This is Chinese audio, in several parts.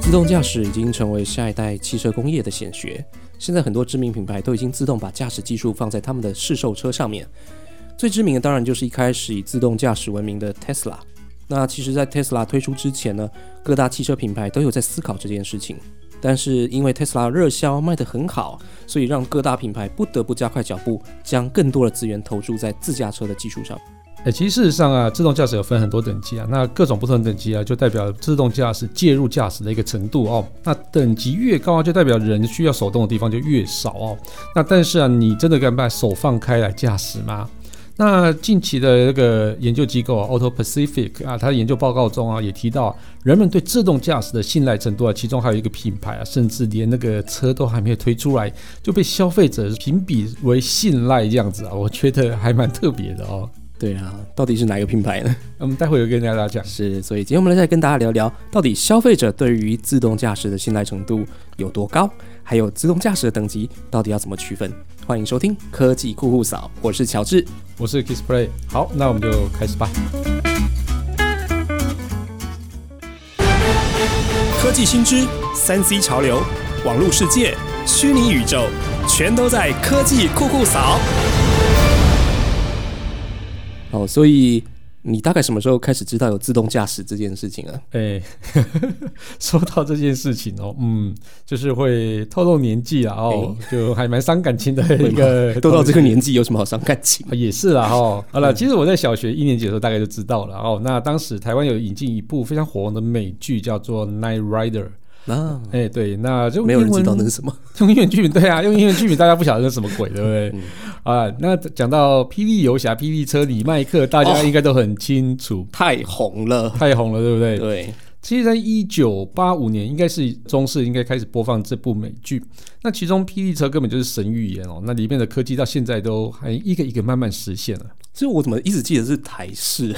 自动驾驶已经成为下一代汽车工业的显学。现在很多知名品牌都已经自动把驾驶技术放在他们的试售车上面。最知名的当然就是一开始以自动驾驶闻名的 Tesla。那其实，在 Tesla 推出之前呢，各大汽车品牌都有在思考这件事情。但是因为 Tesla 热销卖得很好，所以让各大品牌不得不加快脚步，将更多的资源投注在自驾车的技术上。哎，其实事实上啊，自动驾驶有分很多等级啊，那各种不同等级啊，就代表自动驾驶介入驾驶的一个程度哦。那等级越高啊，就代表人需要手动的地方就越少哦。那但是啊，你真的敢把手放开来驾驶吗？那近期的那个研究机构啊，Auto Pacific 啊，它的研究报告中啊，也提到人们对自动驾驶的信赖程度啊，其中还有一个品牌啊，甚至连那个车都还没有推出来，就被消费者评比为信赖这样子啊，我觉得还蛮特别的哦。对啊，到底是哪个品牌呢？我们待会有跟大家讲。是，所以今天我们来再跟大家聊聊，到底消费者对于自动驾驶的信赖程度有多高，还有自动驾驶的等级到底要怎么区分？欢迎收听科技酷酷扫，我是乔治，我是 Kissplay。好，那我们就开始吧。科技新知、三 C 潮流、网络世界、虚拟宇宙，全都在科技酷酷扫。哦，所以。你大概什么时候开始知道有自动驾驶这件事情啊？哎，说到这件事情哦，嗯，就是会透露年纪啊，哦，就还蛮伤感情的一个。都到这个年纪，有什么好伤感情？也是啦，哈。好了，其实我在小学一年级的时候，大概就知道了哦。那当时台湾有引进一部非常火红的美剧，叫做《Night Rider》。啊，哎，对，那就没有人知道那是什么。用英文剧名，对啊，用英文剧名，大家不晓得是什么鬼，对不对？啊，那讲到霹雳游侠、霹雳车、李麦克，大家应该都很清楚，太红了，太红了，对不对？对。其实，在一九八五年，应该是中视应该开始播放这部美剧。那其中，霹雳车根本就是神预言哦。那里面的科技到现在都还一个一个慢慢实现了。所以我怎么一直记得是台式？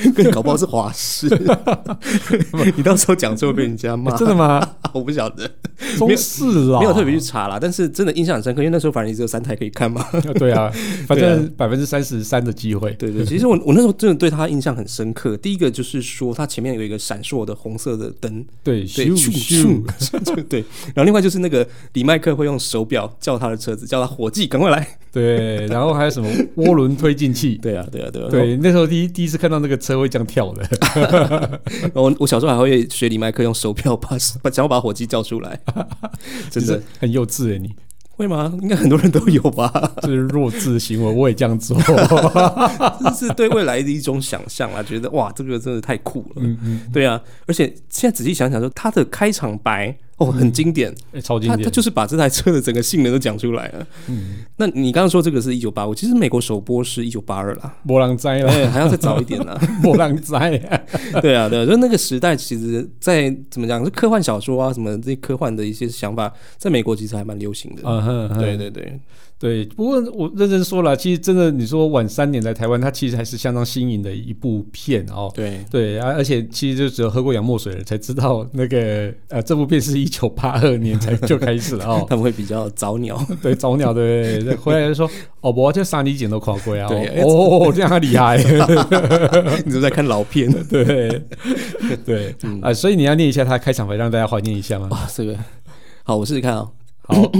跟你搞不好是华视，你到时候讲就会被人家骂。真的吗？我不晓得，中视啊，没有特别去查啦。但是真的印象很深刻，因为那时候反正只有三台可以看嘛。对啊，反正百分之三十三的机会。对对，其实我我那时候真的对他印象很深刻。第一个就是说，他前面有一个闪烁的红色的灯，对对咻咻，对。然后另外就是那个李麦克会用手表叫他的车子，叫他伙计赶快来。对，然后还有什么涡轮推进器？对啊，对啊，对啊。对，那时候第一第一次看到那个车会这样跳的。我我小时候还会学李麦克用手票把把 想要把火机叫出来，真的很幼稚哎，你会吗？应该很多人都有吧？这是弱智行为，我也这样做，这是对未来的一种想象啊！觉得哇，这个真的太酷了。嗯嗯，对啊，而且现在仔细想想，说他的开场白。哦，很经典，超经典。他他就是把这台车的整个性能都讲出来了。嗯，那你刚刚说这个是一九八五，其实美国首播是一九八二啦，波浪灾了，还要再早一点呢。波浪灾，对啊，对，就那个时代，其实，在怎么讲，是科幻小说啊，什么这些科幻的一些想法，在美国其实还蛮流行的。嗯哼，对对对。对，不过我认真说了，其实真的，你说晚三年来台湾，它其实还是相当新颖的一部片哦。对对，而而且其实就只有喝过洋墨水的才知道那个呃，这部片是一九八二年才 就开始了哦。他们会比较早鸟，对早鸟对，回来就说 哦，我这三 D 剪都跨过啊。对哦，这样厉害。你都在看老片，对对啊，所以你要念一下他开场白，让大家怀念一下吗？啊，这个好，我试试看啊。好。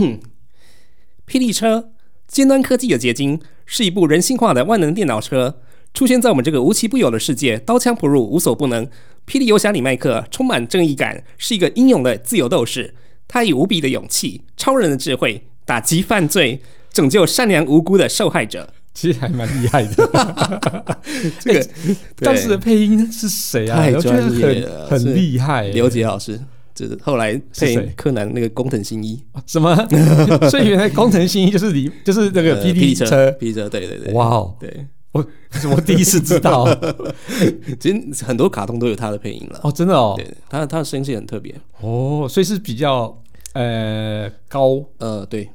霹雳车，尖端科技的结晶，是一部人性化的万能电脑车，出现在我们这个无奇不有的世界，刀枪不入，无所不能。霹雳游侠里麦克充满正义感，是一个英勇的自由斗士。他以无比的勇气、超人的智慧，打击犯罪，拯救善良无辜的受害者。其实还蛮厉害的。这个当时的配音是谁啊？太专业了，很厉害。刘杰老师。后来配柯南那个工藤新一。什么？所以原来工藤新一就是你，就是那个霹雳车，霹雳车，对对对，哇哦，对。我我第一次知道，其实很多卡通都有他的配音了。哦，真的哦，对，他他的声线很特别。哦，所以是比较呃高？呃对。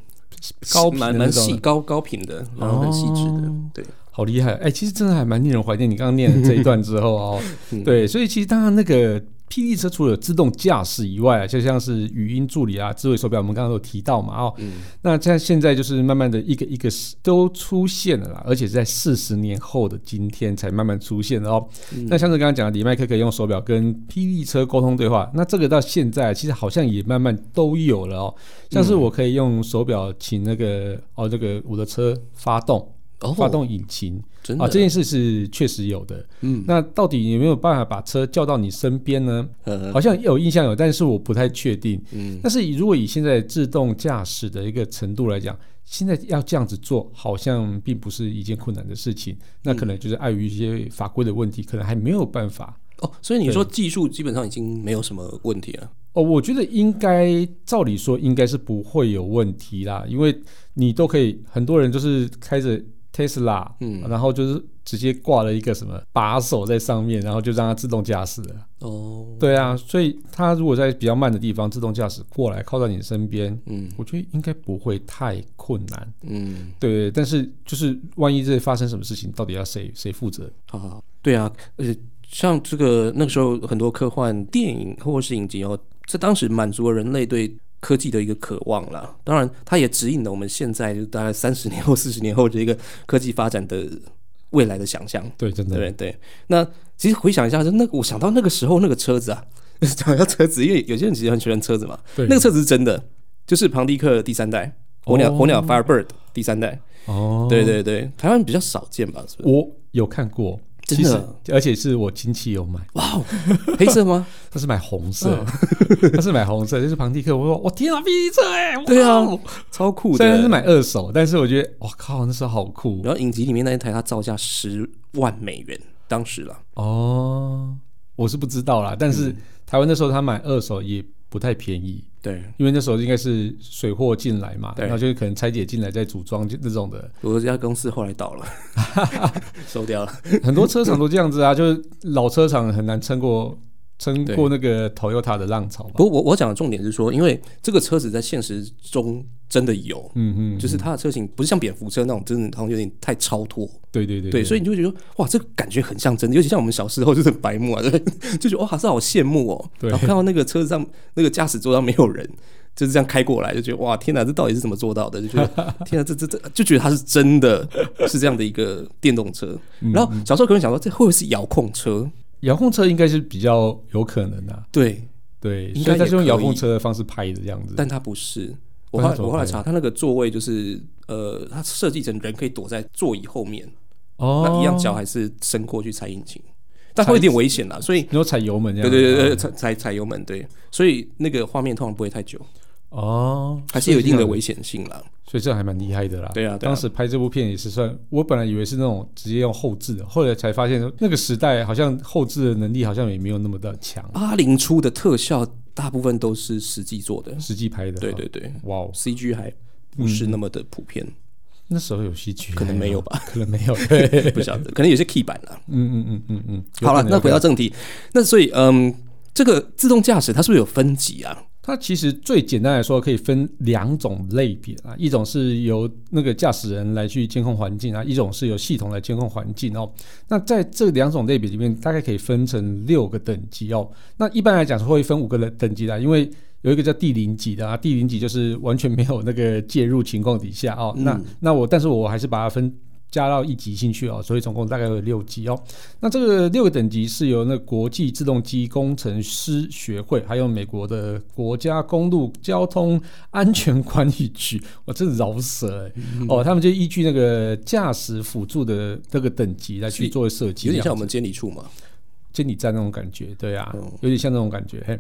高蛮蛮细高高频的，然后很细致的，对，好厉害。哎，其实真的还蛮令人怀念。你刚刚念了这一段之后哦，对，所以其实当然那个。霹雳车除了自动驾驶以外啊，就像是语音助理啊、智慧手表，我们刚刚有提到嘛，哦，嗯那像现在就是慢慢的一个一个都出现了啦，而且是在四十年后的今天才慢慢出现的哦。嗯那像是刚刚讲的，李麦克可以用手表跟霹雳车沟通对话，那这个到现在其实好像也慢慢都有了哦。像是我可以用手表请那个哦，这个我的车发动。哦，发动引擎啊，这件事是确实有的。嗯那到底有没有办法把车叫到你身边呢？呃好像有印象有，但是我不太确定。嗯但是如果以现在自动驾驶的一个程度来讲，现在要这样子做，好像并不是一件困难的事情。那可能就是碍于一些法规的问题，可能还没有办法。哦，所以你说技术基本上已经没有什么问题了。哦，我觉得应该照理说应该是不会有问题啦，因为你都可以，很多人就是开着 Tesla，嗯然后就是直接挂了一个什么把手在上面，然后就让它自动驾驶了。哦，对啊，所以它如果在比较慢的地方自动驾驶过来，靠在你身边，嗯我觉得应该不会太困难。嗯，对，但是就是万一这发生什么事情，到底要谁谁负责？好好，对啊，而且像这个那个时候很多科幻电影或者是影集哦，在当时满足了人类对科技的一个渴望了。当然，它也指引了我们现在就大概三十 年后、四十年后的一个科技发展的未来的想象。对，真的对？那其实回想一下，就那个我想到那个时候那个车子啊，讲到车子，因为有些人其实很喜欢车子嘛。对那个车子是真的，就是庞蒂克第三代火鸟、哦火鸟 Firebird 第三代。哦，对对对，台湾比较少见吧？是不是？我有看过，真的其实而且是我亲戚有买。哇哦，黑色吗？他是买红色，嗯 他是买红色，就是庞蒂克。我说我天啊，霹雳车哎、对啊超酷的。虽然是买二手，但是我觉得我靠，那时候好酷然后影集里面那一台，它造价十万美元，当时了。哦。我是不知道啦，但是嗯台湾那时候他买二手也不太便宜，对，因为那时候应该是水货进来嘛，对。然后就是可能拆解进来再组装就那种的，我这家公司后来倒了，收掉了。很多车厂都这样子啊，就是老车厂很难撑过撑过那个 Toyota 的浪潮嘛。不过我我讲的重点是说，因为这个车子在现实中真的有，嗯嗯，就是它的车型不是像蝙蝠车那种，真的好像有点太超脱。对对对对，所以你就会觉得哇，这个感觉很像真的，尤其像我们小时候就是白目啊，对不对，就觉得哇，这好羡慕哦。对然后看到那个车子上那个驾驶座上没有人，就是这样开过来，就觉得哇，天哪，这到底是怎么做到的？就觉得 天哪，这这这，就觉得它是真的是这样的一个电动车。嗯然后小时候可能想说，这会不会是遥控车？遥控车应该是比较有可能的、啊，对，对，应该所以它是用遥控车的方式拍的这样子。但它不是。我后来我后来查，它那个座位就是呃，它设计成人可以躲在座椅后面，哦，那一样脚还是伸过去踩引擎，但会有点危险啦，所以你说踩油门这样子？对对对对，踩踩踩油门，对，所以那个画面通常不会太久，哦，还是有一定的危，危险性啦。所以这还蛮厉害的啦。对啊对啊当时拍这部片也是算，我本来以为是那种直接用后置的，后来才发现那个时代好像后置的能力好像也没有那么的强，八零出的特效大部分都是实际做的，实际拍的。对对，对哇哦，，CG 还不是那么的普遍，那时候有 CG，可能没有吧，可能没有。不晓得，可能有些 key 版了。嗯嗯嗯嗯嗯。好了，那回到正题，那所以嗯，这个自动驾驶它是不是有分级啊？它其实最简单来说，可以分两种类别啊，一种是由那个驾驶人来去监控环境啊，一种是由系统来监控环境哦。那在这两种类别里面，大概可以分成六个等级哦。那一般来讲是会分五个等级的，因为有一个叫第零级的啊，第零级就是完全没有那个介入情况底下哦。那嗯那我但是我还是把它分。加到一级进去哦，所以总共大概有六级哦。那这个六个等级是由那国际自动机工程师学会，还有美国的国家公路交通安全管理局，我真的饶舌哎、嗯哦，他们就依据那个驾驶辅助的那个等级来去是做设计，有点像我们监理处嘛。监理站那种感觉，对啊，嗯有点像那种感觉。嘿，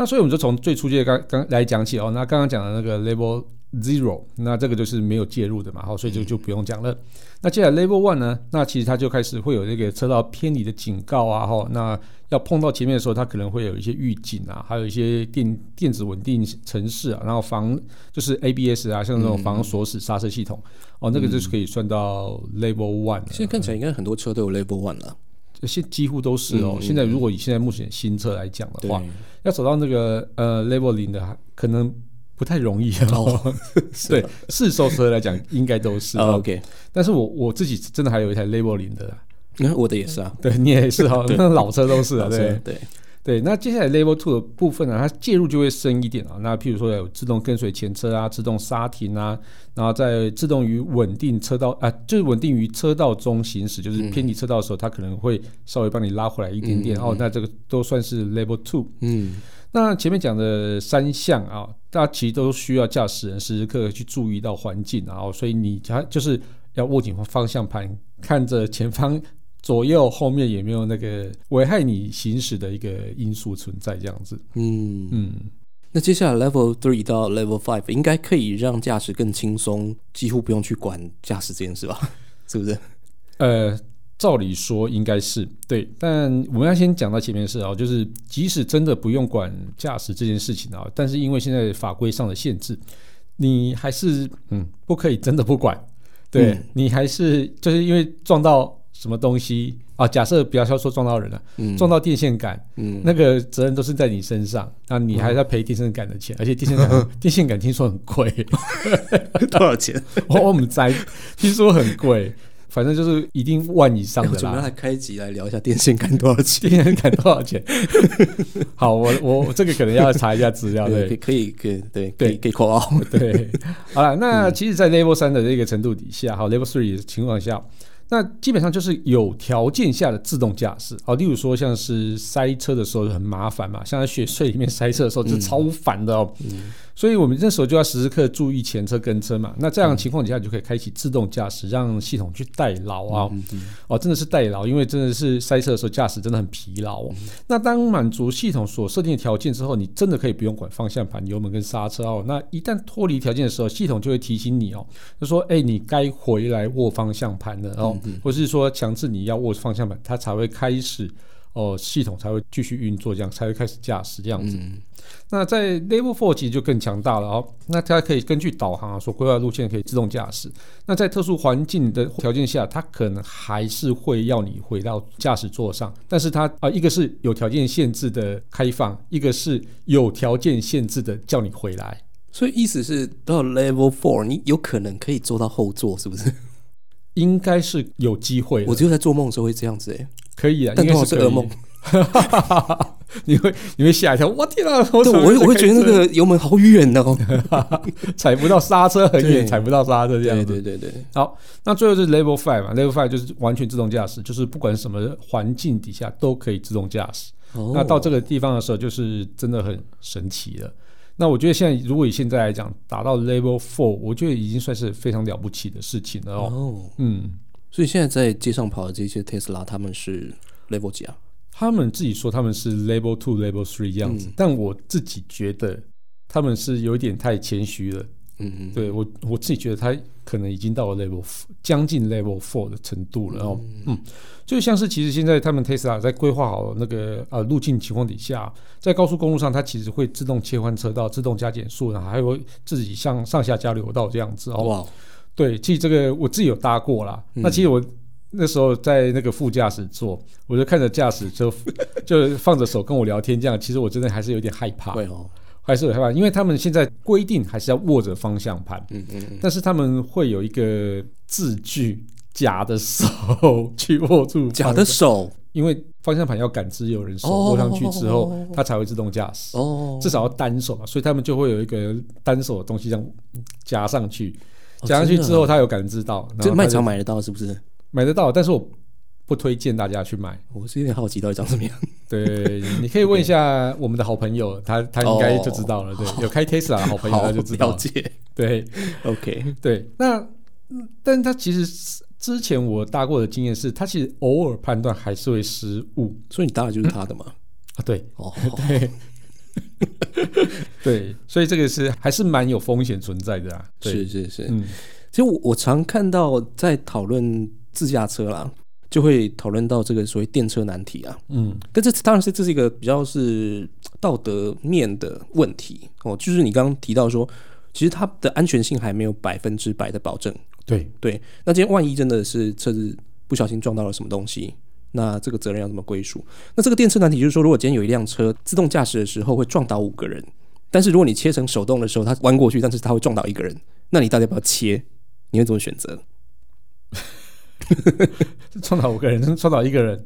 那所以我们就从最初阶刚刚来讲起哦。那刚刚讲的那个 Level Zero，那这个就是没有介入的嘛，好，所以就就不用讲了。那接下来 Level One 呢，那其实它就开始会有这个车道偏离的警告啊，哈，那要碰到前面的时候，它可能会有一些预警啊，还有一些电电子稳定程式啊，然后防就是 ABS 啊，像那种防锁死刹车系统，哦，那个就是可以算到 Level One 了。现在看起来应该很多车都有 Level One 了。现几乎都是哦。现在如果以现在目前新车来讲的，话，要走到那个呃 level 零的，可能不太容易哦。对，市售车来讲应该都是。哦 OK，但是我我自己真的还有一台 level 零的啦。你看我的也是啊，对你也是 哈，那老车都是啊。对，对，对，那接下来 Level Two 的部分呢，它介入就会深一点啊。那譬如说有自动跟随前车啊，自动刹停啊，然后在自动于稳定车道啊，就是稳定于车道中行驶，就是偏离车道的时候，它可能会稍微帮你拉回来一点点、哦。那这个都算是 Level Two。嗯，那前面讲的三项啊，大家其实都需要驾驶人时时刻刻去注意到环境，然后所以你它就是要握紧方向盘，看着前方。左右后面也没有那个危害你行驶的一个因素存在？这样子，嗯嗯，那接下来 Level Three 到 Level Five 应该可以让驾驶更轻松，几乎不用去管驾驶这件事吧？是不是？呃，照理说应该是对，但我们要先讲到前面是啊，就是即使真的不用管驾驶这件事情啊，但是因为现在法规上的限制，你还是嗯不可以真的不管，对、嗯你还是就是因为撞到什么东西啊，假设不要说撞到人了，嗯撞到电线杆，嗯，那个责任都是在你身上，那你还要赔电线杆的钱，而且电线杆 电线杆听说很贵，多少钱？我我们在听说很贵，反正就是一定万以上的我准备来啦。开集来聊一下电线杆多少钱。电线杆多少钱？好，我我我这个可能要查一下资料，对，可以，可以，对，可对以，可以扣号。对。好了，那其实，在 Level 三的这个程度底下，好 Level three 的情况下。那基本上就是有条件下的自动驾驶，好，例如说像是塞车的时候很麻烦嘛，像在雪隧里面塞车的时候，就超烦的哦。所以我们这时候就要时时刻注意前车跟车嘛。那这样的情况底下，你就可以开启自动驾驶，让系统去代劳啊。哦，真的是代劳，因为真的是塞车的时候驾驶真的很疲劳、哦。那当满足系统所设定的条件之后，你真的可以不用管方向盘、油门跟刹车哦。那一旦脱离条件的时候，系统就会提醒你哦，就说：“哎，你该回来握方向盘了哦。或是说强制你要握方向盘，它才会开始哦，系统才会继续运作，这样才会开始驾驶这样子。那在 Level Four 其实就更强大了哦，那它可以根据导航啊所规划路线可以自动驾驶。那在特殊环境的条件下，它可能还是会要你回到驾驶座上，但是它啊、一个是有条件限制的开放，一个是有条件限制的叫你回来。所以意思是到 Level Four，你有可能可以坐到后座，是不是？应该是有机会，我只有在做梦的时候会这样子哎，可以啊，但应该可以通常是噩梦。你会你会吓一跳，我天啊！我对，我会我会觉得那个油门好远哦。踩不到刹车很远，踩不到刹车这样子。对对对对，好，那最后是 Level Five 嘛，Level Five 就是完全自动驾驶，就是不管什么环境底下都可以自动驾驶。哦那到这个地方的时候，就是真的很神奇了。那我觉得现在如果以现在来讲，达到 Level Four，我觉得已经算是非常了不起的事情了哦。哦，嗯，所以现在在街上跑的这些 Tesla，他们是 Level 几啊？他们自己说他们是 Level Two、Level Three 这样子，嗯但我自己觉得他们是有一点太谦虚了。嗯嗯，对我我自己觉得他可能已经到了 level 将近 level four 的程度了哦，嗯，就像是其实现在他们 Tesla 在规划好那个呃路径情况底下，在高速公路上它其实会自动切换车道、自动加减速，然后还会自己向上下交流道这样子哦。哇，对，其实这个我自己有搭过啦。嗯那其实我那时候在那个副驾驶座，我就看着驾驶就 就放着手跟我聊天，这样其实我真的还是有点害怕。会哦，还是有害怕，因为他们现在规定还是要握着方向盘，嗯嗯嗯，但是他们会有一个字句，假的手去握住假的，手？因为方向盘要感知有人手哦握上去之后，它才会自动驾驶，哦，至少要单手嘛，所以他们就会有一个单手的东西这样夹上去，哦夹上去之后，它有感知到，然这后卖场买得到是不是？买得到，但是我不推荐大家去买。我是有点好奇到底长什么样。对，你可以问一下我们的好朋友，他他应该就知道了。哦对，有开 Tesla 的好朋友，他就知道了。了解。对 OK，对，那嗯但他其实之前我搭过的经验是，他其实偶尔判断还是会失误所以你搭的就是他的嘛？啊。对哦，对对，所以这个是还是蛮有风险存在的啊。对是是是。嗯其实我我常看到在讨论自驾车啦，就会讨论到这个所谓电车难题啊。嗯但这当然是这是一个比较是道德面的问题哦，就是你刚刚提到说，其实它的安全性还没有百分之百的保证。对对，那今天万一真的是车子不小心撞到了什么东西，那这个责任要怎么归属？那这个电车难题就是说，如果今天有一辆车自动驾驶的时候会撞倒五个人，但是如果你切成手动的时候，它弯过去，但是它会撞倒一个人，那你到底要不要切？你会怎么选择？撞倒五个人，撞倒一个人，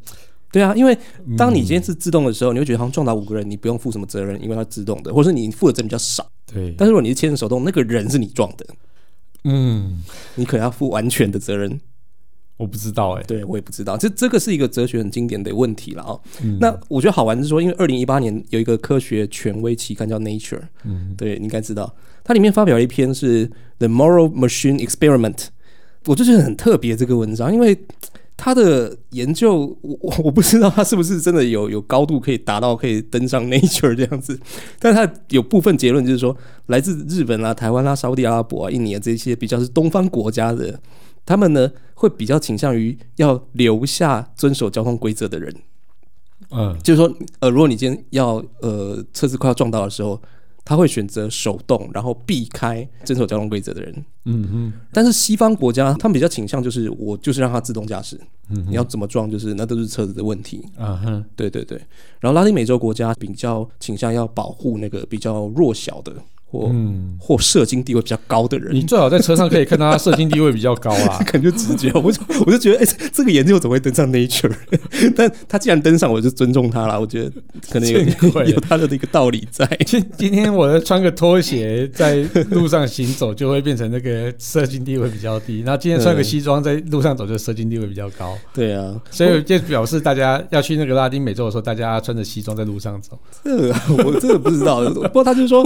对啊，因为当你今天是自动的时候，你会觉得好像撞倒五个人，你不用负什么责任，因为它自动的，或者是你负的责任比较少。对，但是如果你是牵着手动，那个人是你撞的，嗯，你可能要负完全的责任。我不知道哎、对我也不知道，这这个是一个哲学很经典的问题了哦。嗯。那我觉得好玩是说，因为二零一八年有一个科学权威期刊叫 Nature，嗯。对，你应该知道，它里面发表了一篇是 The Moral Machine Experiment，我就觉得很特别这个文章，因为他的研究，我我我不知道他是不是真的有有高度可以达到可以登上 Nature 这样子，但他有部分结论就是说，来自日本啦、台湾啦、沙烏地阿拉伯啊、印尼啊这些比较是东方国家的，他们呢会比较倾向于要留下遵守交通规则的人。嗯就是说，呃，如果你今天要呃车子快要撞到的时候，他会选择手动，然后避开遵守交通规则的人。嗯哼。但是西方国家他们比较倾向就是我就是让它自动驾驶，嗯你要怎么撞就是那都是车子的问题。啊哼，对对对，然后拉丁美洲国家比较倾向要保护那个比较弱小的或、嗯，或社经地位比较高的人你。最好在车上可以看到他社经地位比较高啊。感觉直觉，我就我就觉得，哎、这这个研究怎么会登上 Nature？但他既然登上，我就尊重他了。我觉得可能有有他的一个道理在。今今天我穿个拖鞋在路上行走，就会变成那个社经地位比较低；然后今天穿个西装在路上走，就社经地位比较高。对啊，所以就表示大家要去那个拉丁美洲的时候，大家穿着西装在路上走。这个我真的不知道。不过他就说，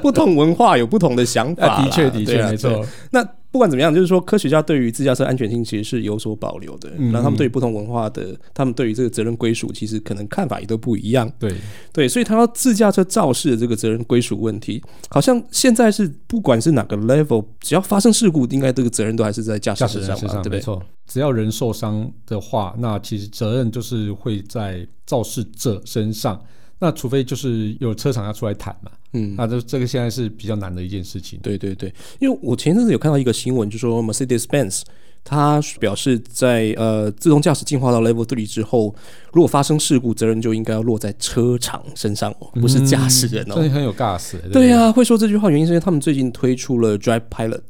不同文化有不同的想法。啊，的确的确没。错。那不管怎么样，就是说科学家对于自驾车安全性其实是有所保留的。嗯那他们对于不同文化的，他们对于这个责任归属，其实可能看法也都不一样。对，对，所以谈到自驾车肇事的这个责任归属问题，好像现在是不管是哪个 level，只要发生事故，应该这个责任都还是在驾驾驶人身上对不对？没错。只要人受伤的话，那其实责任就是会在肇事者身上。那除非就是有车厂要出来谈嘛，嗯，那这这个现在是比较难的一件事情。对对对，因为我前阵子有看到一个新闻，就说 Mercedes-Benz 它表示在呃自动驾驶进化到 Level Three 之后，如果发生事故，责任就应该要落在车厂身上哦，不是驾驶人哦。真的很有 gas 欸。对呀、会说这句话原因是因为他们最近推出了 Drive Pilot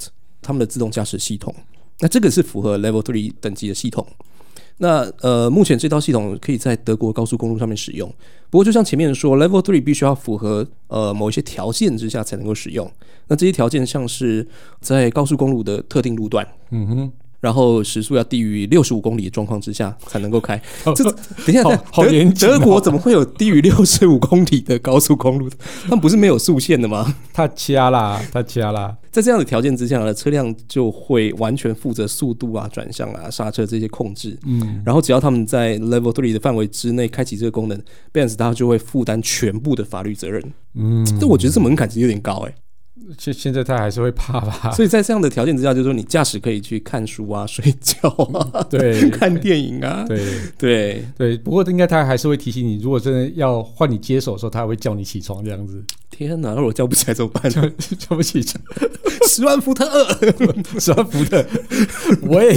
他们的自动驾驶系统，那这个是符合 Level Three 等级的系统。那呃，目前这套系统可以在德国高速公路上面使用，不过就像前面说，Level Three 必须要符合呃某一些条件之下才能够使用。那这些条件像是在高速公路的特定路段，嗯哼，然后时速要低于六十五公里的状况之下才能够开。这等一下，好严德国怎么会有低于六十五公里的高速公路？他们不是没有速限的吗？他掐啦，他掐啦。在这样的条件之下呢，车辆就会完全负责速度啊、转向啊、刹车这些控制。嗯，然后只要他们在 Level Three 的范围之内开启这个功能，Benz 它就会负担全部的法律责任。嗯，但我觉得这门槛其实有点高哎、现现在他还是会怕吧？所以在这样的条件之下，就是说你驾驶可以去看书啊、睡觉啊、对 看电影啊，对。对，对，不过应该他还是会提醒你，如果真的要换你接手的时候，他还会叫你起床这样子，天哪！如果我叫不起来怎么办？叫不起床，十万伏特二，十万伏特，我也，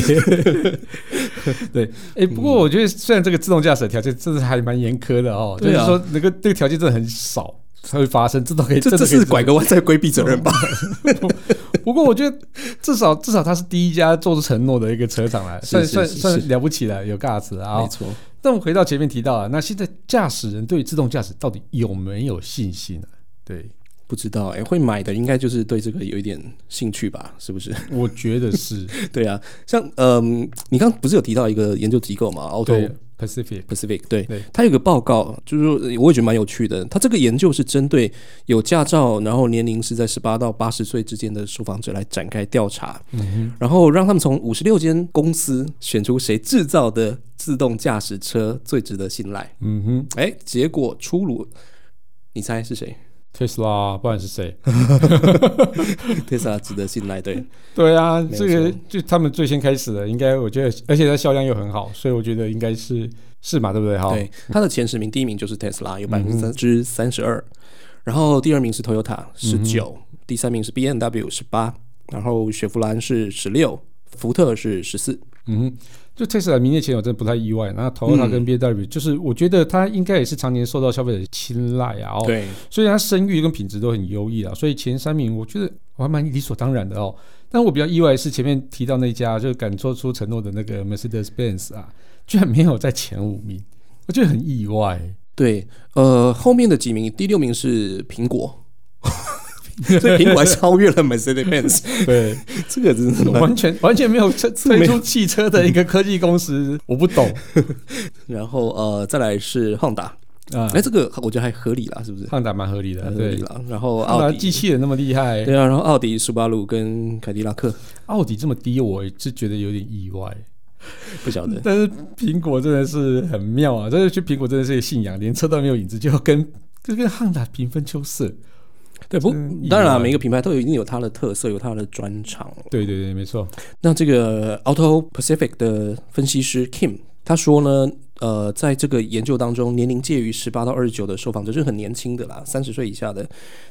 对，哎、不过我觉得虽然这个自动驾驶的条件真的还蛮严苛的哦，啊。就是说那个这个条件真的很少才会发生，这都可以，这这是拐个弯在规避责任吧？不过我觉得至少至少他是第一家做出承诺的一个车厂来，算算算了不起了，有 gas 啊、没错，那我们回到前面提到啊，那现在驾驶人对于自动驾驶到底有没有信心呢、对，不知道哎、会买的应该就是对这个有一点兴趣吧？是不是？我觉得是 对啊，像嗯，你刚不是有提到一个研究机构嘛？Auto 对 Pacific，Pacific，对。对，它有个报告，就是我也觉得蛮有趣的。他这个研究是针对有驾照，然后年龄是在十八到八十岁之间的受访者来展开调查，嗯然后让他们从五十六间公司选出谁制造的自动驾驶车最值得信赖。嗯哼。哎，结果出炉，你猜是谁，Tesla，不管是谁？？Tesla 值得信赖，对，对啊，这个就他们最先开始的，应该我觉得，而且它销量又很好，所以我觉得应该是是嘛，对不对？哈，对，它的前十名，第一名就是 Tesla，有百分之嗯三十二，然后第二名是 Toyota 十九、第三名是 B M W 十八，然后雪佛兰是十六，福特是十四。嗯哼，就 Tesla 名列前茅，真的不太意外。那 Toyota 嗯跟 BMW，、就是我觉得它应该也是常年受到消费者的青睐啊。哦，对，所以它声誉跟品质都很优异啊。所以前三名，我觉得我还蛮理所当然的哦。但我比较意外的是前面提到那家，就是敢做出承诺的那个 Mercedes-Benz 啊，居然没有在前五名，我觉得很意外。对，呃，后面的几名，第六名是苹果，所以苹果还超越了 Mercedes-Benz，对，这个真的蛮完全完全没有推 推出汽车的一个科技公司，我不懂然后呃，再来是 Honda，啊哎、。这个我觉得还合理啦，是不是？汉达蛮合理的，对理，啦。然后奥迪，机器人那么厉害，对啊，然后奥迪、斯巴鲁跟凯迪拉克，奥迪这么低，我是觉得有点意外。不晓得。但是苹果真的是很妙啊！真的去苹果真的是信仰，连车都没有影子，就要跟就跟汉达平分秋色。对，不当然了，外。每个品牌都有一定有它的特色，有它的专长。对对对，没错。那这个 Auto Pacific 的分析师 Kim 他说呢，呃，在这个研究当中，年龄介于十八到二十九的受访者是很年轻的啦，三十岁以下的，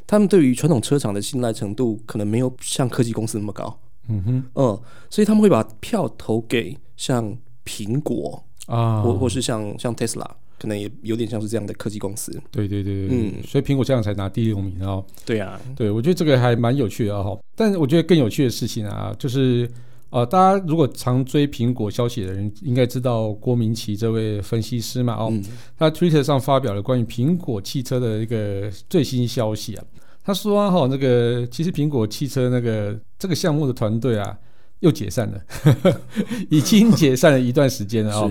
他们对于传统车厂的信赖程度可能没有像科技公司那么高，嗯哼。嗯，所以他们会把票投给像苹果啊，或或是像像 Tesla，可能也有点像是这样的科技公司。对对对对，嗯所以苹果这样才拿第六名哦。对啊，对，我觉得这个还蛮有趣的哈。但是我觉得更有趣的事情啊，就是呃，大家如果常追苹果消息的人，应该知道郭明奇这位分析师嘛哦，嗯他 Twitter 上发表了关于苹果汽车的一个最新消息啊。他说啊，哈，那个其实苹果汽车那个这个项目的团队啊，又解散了，已经解散了一段时间了哦。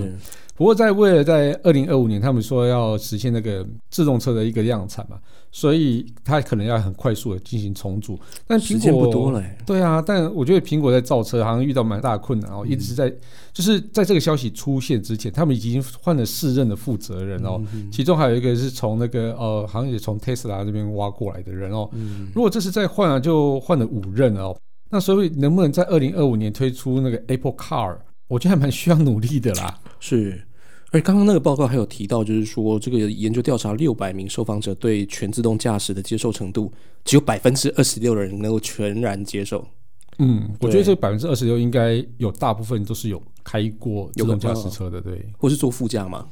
是，不过在为了在二零二五年，他们说要实现那个自动车的一个量产嘛，所以它可能要很快速的进行重组。但苹果时间不多了、欸，对啊，但我觉得苹果在造车好像遇到蛮大的困难哦，一直在就是在这个消息出现之前，他们已经换了四任的负责人哦，其中还有一个是从那个呃，好像也从 Tesla 这边挖过来的人哦。如果这次再换啊，就换了五任哦。那所以能不能在二零二五年推出那个 Apple Car？我觉得还蛮需要努力的啦。是。而刚刚那个报告还有提到，就是说这个研究调查六百名受访者对全自动驾驶的接受程度，只有百分之二十六的人能够全然接受。嗯，我觉得这百分之二十六应该有大部分都是有开过自动驾驶车的，对。或是坐副驾嘛。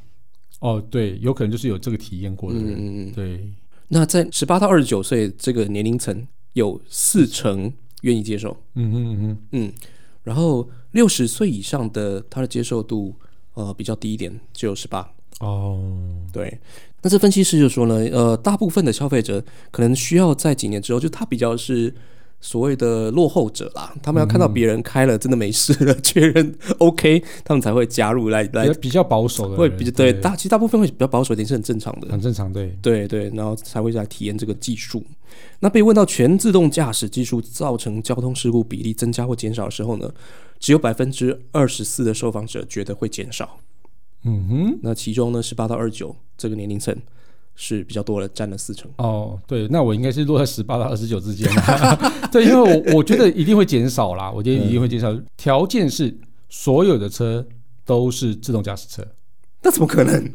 哦，对，有可能就是有这个体验过的人，嗯嗯嗯。对。那在十八到二十九岁这个年龄层，有四成愿意接受。嗯嗯嗯哼，嗯，然后六十岁以上的他的接受度呃比较低一点，只有十八。哦，对，那这分析师就说呢，呃，大部分的消费者可能需要在几年之后，就他比较是所谓的落后者啦，他们要看到别人开了真的没事了，确认 OK，他们才会加入来来比较，保守的，会比较对大，其实大部分会比较保守一点是很正常的。很正常，对。对对，然后才会来体验这个技术。那被问到全自动驾驶技术造成交通事故比例增加或减少的时候呢，只有百分之二十四的受访者觉得会减少。嗯哼，那其中呢，十八到二十九这个年龄层是比较多的，占了四成。哦，对，那我应该是落在十八到二十九之间 对，因为我我觉得一定会减少啦，我觉得一定会减少。条件是所有的车都是自动驾驶车。那怎么可能？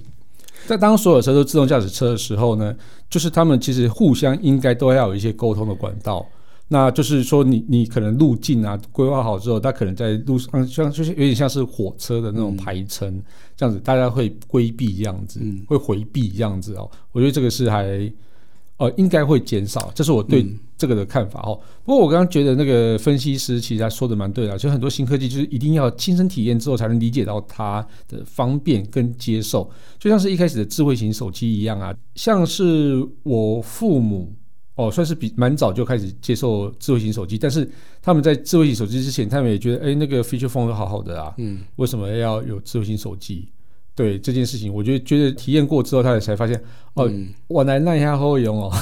在当所有车都自动驾驶车的时候呢，就是他们其实互相应该都要有一些沟通的管道。那就是说你，你可能路径啊规划好之后，它可能在路上像就是有点像是火车的那种排程、这样子，大家会规避这样子，嗯会回避这样子哦。我觉得这个是还呃应该会减少，这是我对这个的看法哦。不过我刚刚觉得那个分析师其实他说的蛮对的，就很多新科技就是一定要亲身体验之后才能理解到它的方便跟接受，就像是一开始的智慧型手机一样啊，像是我父母。哦，算是比蛮早就开始接受智慧型手机，但是他们在智慧型手机之前，他们也觉得，哎，那个 feature phone 都好好的啊，嗯，为什么要有智慧型手机？对这件事情，我觉得觉得体验过之后，他也才发现，哦，嗯我来那一下后用哦，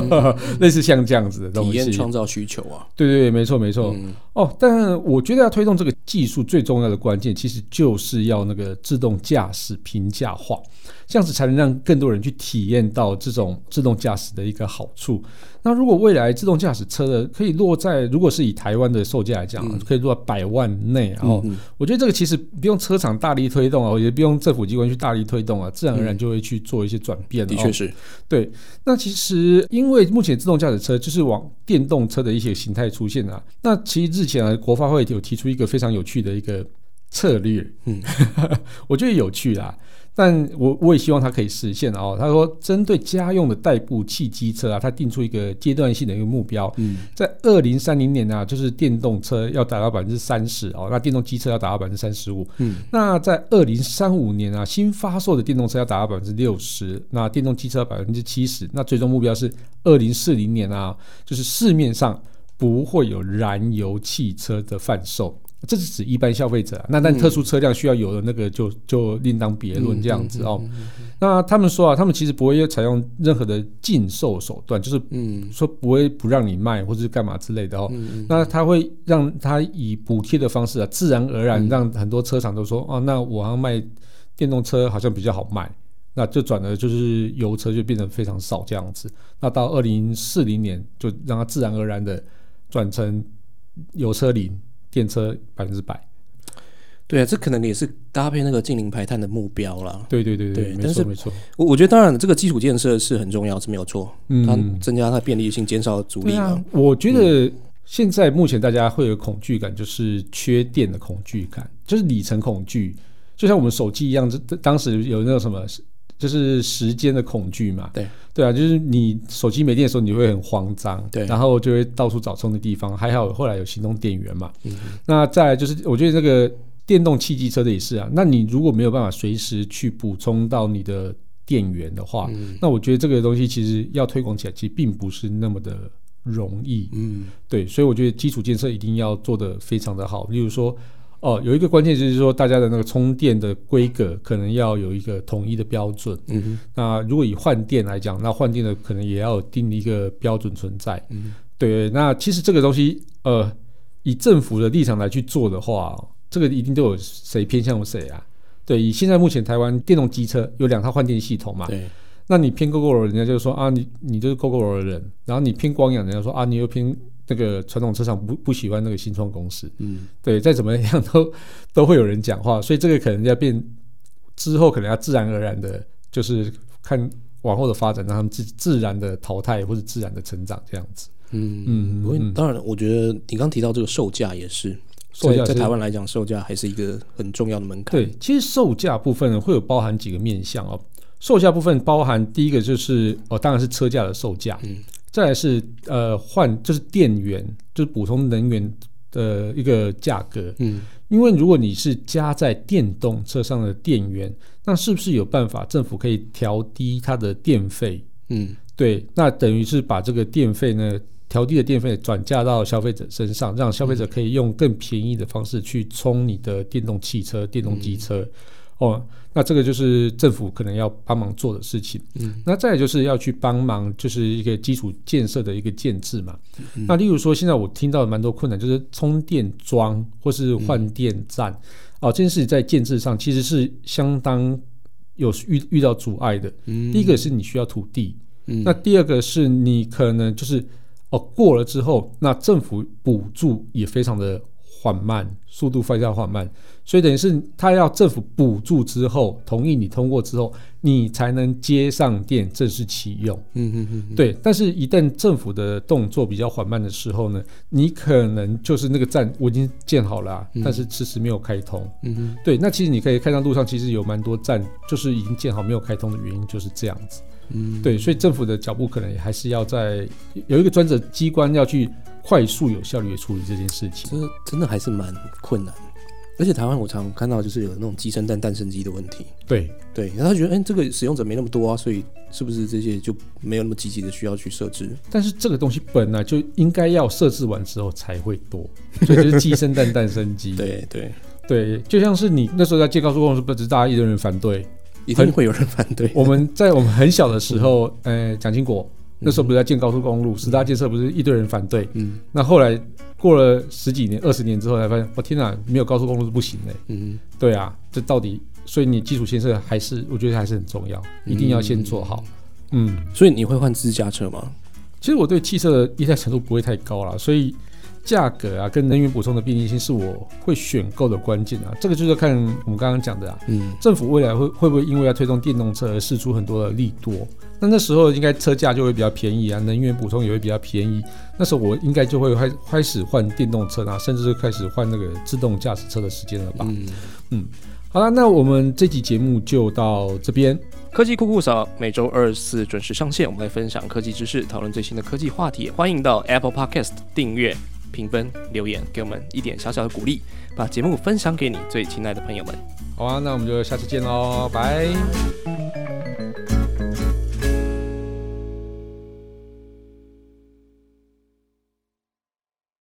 类似像这样子的东西。体验创造需求啊。对对对，没错没错。嗯哦，但我觉得要推动这个技术最重要的关键，其实就是要那个自动驾驶平价化，这样子才能让更多人去体验到这种自动驾驶的一个好处。那如果未来自动驾驶车的可以落在，如果是以台湾的售价来讲，可以落在百万内，然后、嗯我觉得这个其实不用车厂大力推动啊，也不用政府机关去大力推动啊，自然而然就会去做一些转变、哦。的确是，对，那其实因为目前自动驾驶车就是往电动车的一些形态出现啊，那其实日前啊，国发会有提出一个非常有趣的一个策略，嗯，我觉得有趣啦。但我我也希望它可以实现哦。他说，针对家用的代步汽机车啊，他定出一个阶段性的一个目标，嗯在二零三零年啊，就是电动车要达到百分之三十哦，那电动机车要达到百分之三十五。嗯那在二零三五年啊，新发售的电动车要达到百分之六十，那电动机车百分之七十。那最终目标是二零四零年啊，就是市面上不会有燃油汽车的贩售。这是指一般消费者、啊，那但特殊车辆需要有的那个就就另当别论这样子哦。那他们说啊，他们其实不会采用任何的禁售手段，就是嗯说不会不让你卖或者是干嘛之类的哦。嗯那他会让他以补贴的方式啊，自然而然让很多车厂都说，哦，那我要卖电动车好像比较好卖，那就转而就是油车就变得非常少这样子。那到二零四零年就让它自然而然的转成油车零，电车百分之百。对啊，这可能也是搭配那个近零排碳的目标啦。对对对没对但是错没错。我我觉得当然这个基础建设是很重要，是没有错，它嗯，增加它的便利性，减少阻力嘛。，我觉得现在目前大家会有恐惧感，就是缺电的恐惧感，就是里程恐惧，就像我们手机一样，这这当时有那个什么，就是时间的恐惧嘛。对对啊，就是你手机没电的时候，你会很慌张，对然后就会到处找充的地方。还好后来有行动电源嘛。嗯那再来就是，我觉得这个电动汽机车的也是啊。那你如果没有办法随时去补充到你的电源的话，嗯那我觉得这个东西其实要推广起来，其实并不是那么的容易。嗯对，所以我觉得基础建设一定要做得非常的好。例如说，哦，有一个关键就是说，大家的那个充电的规格可能要有一个统一的标准。嗯那如果以换电来讲，那换电的可能也要定一个标准存在。嗯对，那其实这个东西，呃，以政府的立场来去做的话，这个一定都有谁偏向谁啊？对，以现在目前台湾电动机车有两套换电系统嘛，对，那你偏 GoGo 人家就说啊，你你就是 GoGo 的人，然后你偏光阳，人家说啊，你又偏那个传统车厂不不喜欢那个新创公司，嗯对，再怎么样都 都会有人讲话，所以这个可能要变之后，可能要自然而然的，就是看往后的发展，让他们自自然的淘汰或者自然的成长这样子。嗯嗯不过嗯当然，我觉得你刚提到这个售价也是，售价在台湾来讲，售价还是一个很重要的门槛。对，其实售价部分呢会有包含几个面向哦。售价部分包含第一个就是哦，当然是车价的售价，嗯，再来是呃换就是电源，就是补充能源的一个价格。嗯因为如果你是加在电动车上的电源，那是不是有办法政府可以调低它的电费？嗯对，那等于是把这个电费呢调低的电费转嫁到消费者身上，让消费者可以用更便宜的方式去充你的电动汽车、电动机车。哦，那这个就是政府可能要帮忙做的事情。嗯，那再来就是要去帮忙，就是一个基础建设的一个建制嘛。嗯那例如说，现在我听到的蛮多困难，就是充电桩或是换电站、哦，这件事在建制上其实是相当有遇遇到阻碍的。嗯，第一个是你需要土地，嗯那第二个是你可能就是哦过了之后，那政府补助也非常的缓慢，速度非常缓慢，所以等于是他要政府补助之后，同意你通过之后，你才能接上电正式启用。嗯嗯嗯嗯对，但是一旦政府的动作比较缓慢的时候呢，你可能就是那个站我已经建好了啊、嗯但是迟迟没有开通。嗯嗯对，那其实你可以看到路上其实有蛮多站就是已经建好没有开通的原因就是这样子。嗯，对，所以政府的脚步可能也还是要在有一个专责机关要去快速有效率的处理这件事情。这真的还是蛮困难。而且台湾我常看到就是有那种鸡生蛋蛋生鸡的问题，对，对，然后他觉得，哎、这个使用者没那么多啊，所以是不是这些就没有那么积极的需要去设置？但是这个东西本来就应该要设置完之后才会多，所以就是鸡生蛋，蛋生鸡。对对，对，就像是你那时候在建高速公路，不是大家一堆人反对。一定会有人反对。我们在我们很小的时候，呃，蒋经国那时候不是在建高速公路，十大建设不是一堆人反对。嗯那后来过了十几年、二十年之后，才发现，我、天哪，没有高速公路是不行的。嗯对啊，这到底，所以你基础建设还是我觉得还是很重要，一定要先做好。嗯，所以你会换自家车吗？其实我对汽车的依赖程度不会太高啦，所以价格啊跟能源补充的便利性是我会选购的关键啊。这个就是要看我们刚刚讲的啊，嗯政府未来会会不会因为要推动电动车而试出很多的利多？那那时候应该车价就会比较便宜啊，能源补充也会比较便宜。那时候我应该就会开开始换电动车啊，甚至是开始换那个自动驾驶车的时间了吧？嗯好了，那我们这期节目就到这边。科技酷酷扫每周二四准时上线，我们来分享科技知识，讨论最新的科技话题。欢迎到 Apple Podcast 订阅、评分、留言，给我们一点小小的鼓励，把节目分享给你最亲爱的朋友们。好啊，那我们就下次见喽，拜。